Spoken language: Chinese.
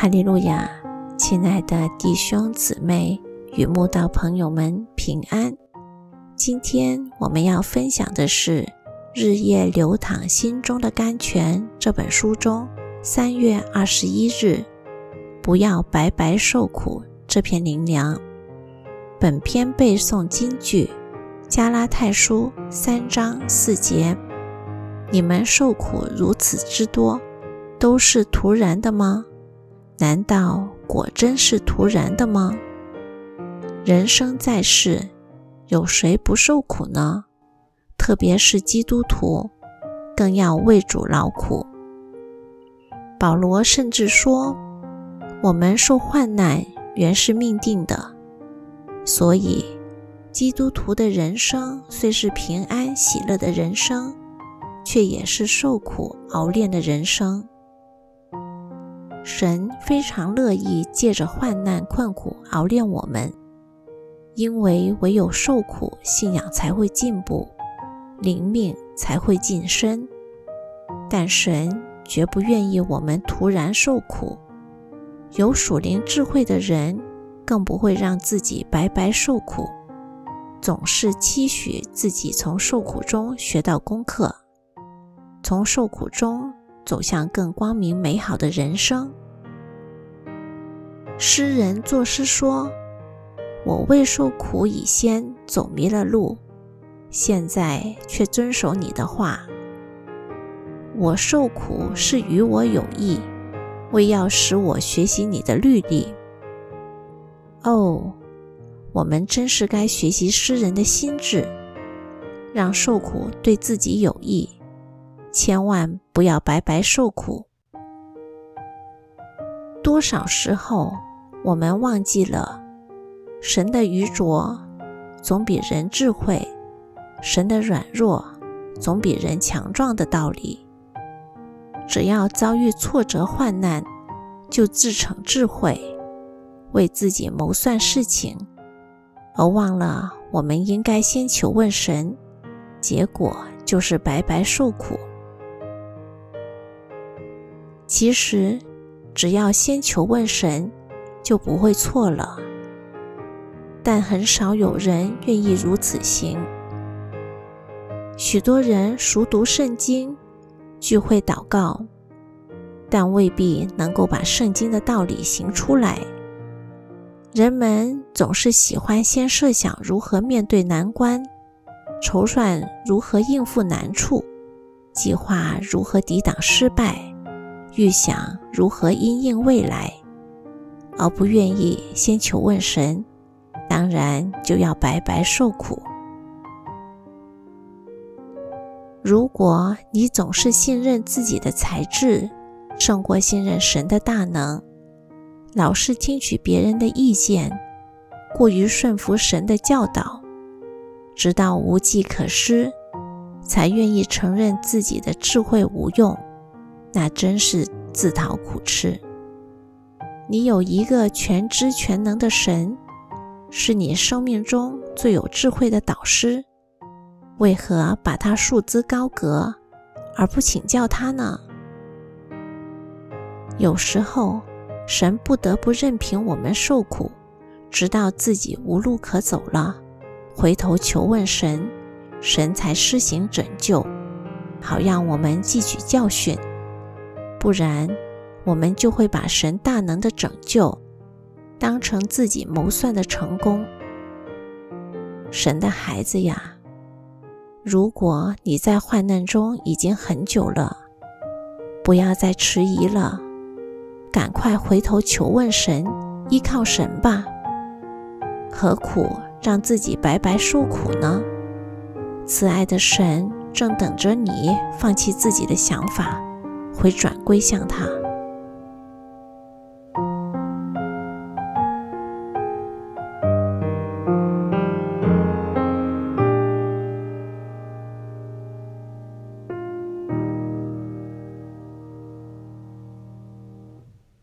哈利路亚，亲爱的弟兄姊妹与慕道朋友们平安。今天我们要分享的是《日夜流淌心中的甘泉》这本书中三月二十一日“不要白白受苦”这篇灵粮。本篇背诵金句：加拉太书三章四节：“你们受苦如此之多，都是徒然的吗？”难道果真是突然的吗？人生在世，有谁不受苦呢？特别是基督徒，更要为主劳苦。保罗甚至说：“我们受患难原是命定的。”所以，基督徒的人生虽是平安喜乐的人生，却也是受苦熬炼的人生。神非常乐意借着患难困苦熬炼我们，因为唯有受苦，信仰才会进步，灵命才会晋升。但神绝不愿意我们突然受苦，有属灵智慧的人更不会让自己白白受苦，总是期许自己从受苦中学到功课，从受苦中。走向更光明美好的人生。诗人作诗说：“我未受苦以先走迷了路，现在却遵守你的话。我受苦是与我有益，为要使我学习你的律例。”哦，我们真是该学习诗人的心智，让受苦对自己有益。千万不要白白受苦。多少时候，我们忘记了神的愚拙总比人智慧，神的软弱总比人强壮的道理。只要遭遇挫折患难，就自逞智慧，为自己谋算事情，而忘了我们应该先求问神，结果就是白白受苦。其实，只要先求问神，就不会错了。但很少有人愿意如此行。许多人熟读圣经，聚会祷告，但未必能够把圣经的道理行出来。人们总是喜欢先设想如何面对难关，筹算如何应付难处，计划如何抵挡失败。预想如何因应未来，而不愿意先求问神，当然就要白白受苦。如果你总是信任自己的才智胜过信任神的大能，老是听取别人的意见，过于顺服神的教导，直到无计可施，才愿意承认自己的智慧无用。那真是自讨苦吃。你有一个全知全能的神，是你生命中最有智慧的导师，为何把他束之高阁，而不请教他呢？有时候，神不得不任凭我们受苦，直到自己无路可走了，回头求问神，神才施行拯救，好让我们汲取教训。不然，我们就会把神大能的拯救当成自己谋算的成功。神的孩子呀，如果你在患难中已经很久了，不要再迟疑了，赶快回头求问神，依靠神吧。何苦让自己白白受苦呢？慈爱的神正等着你放弃自己的想法。回转归向他。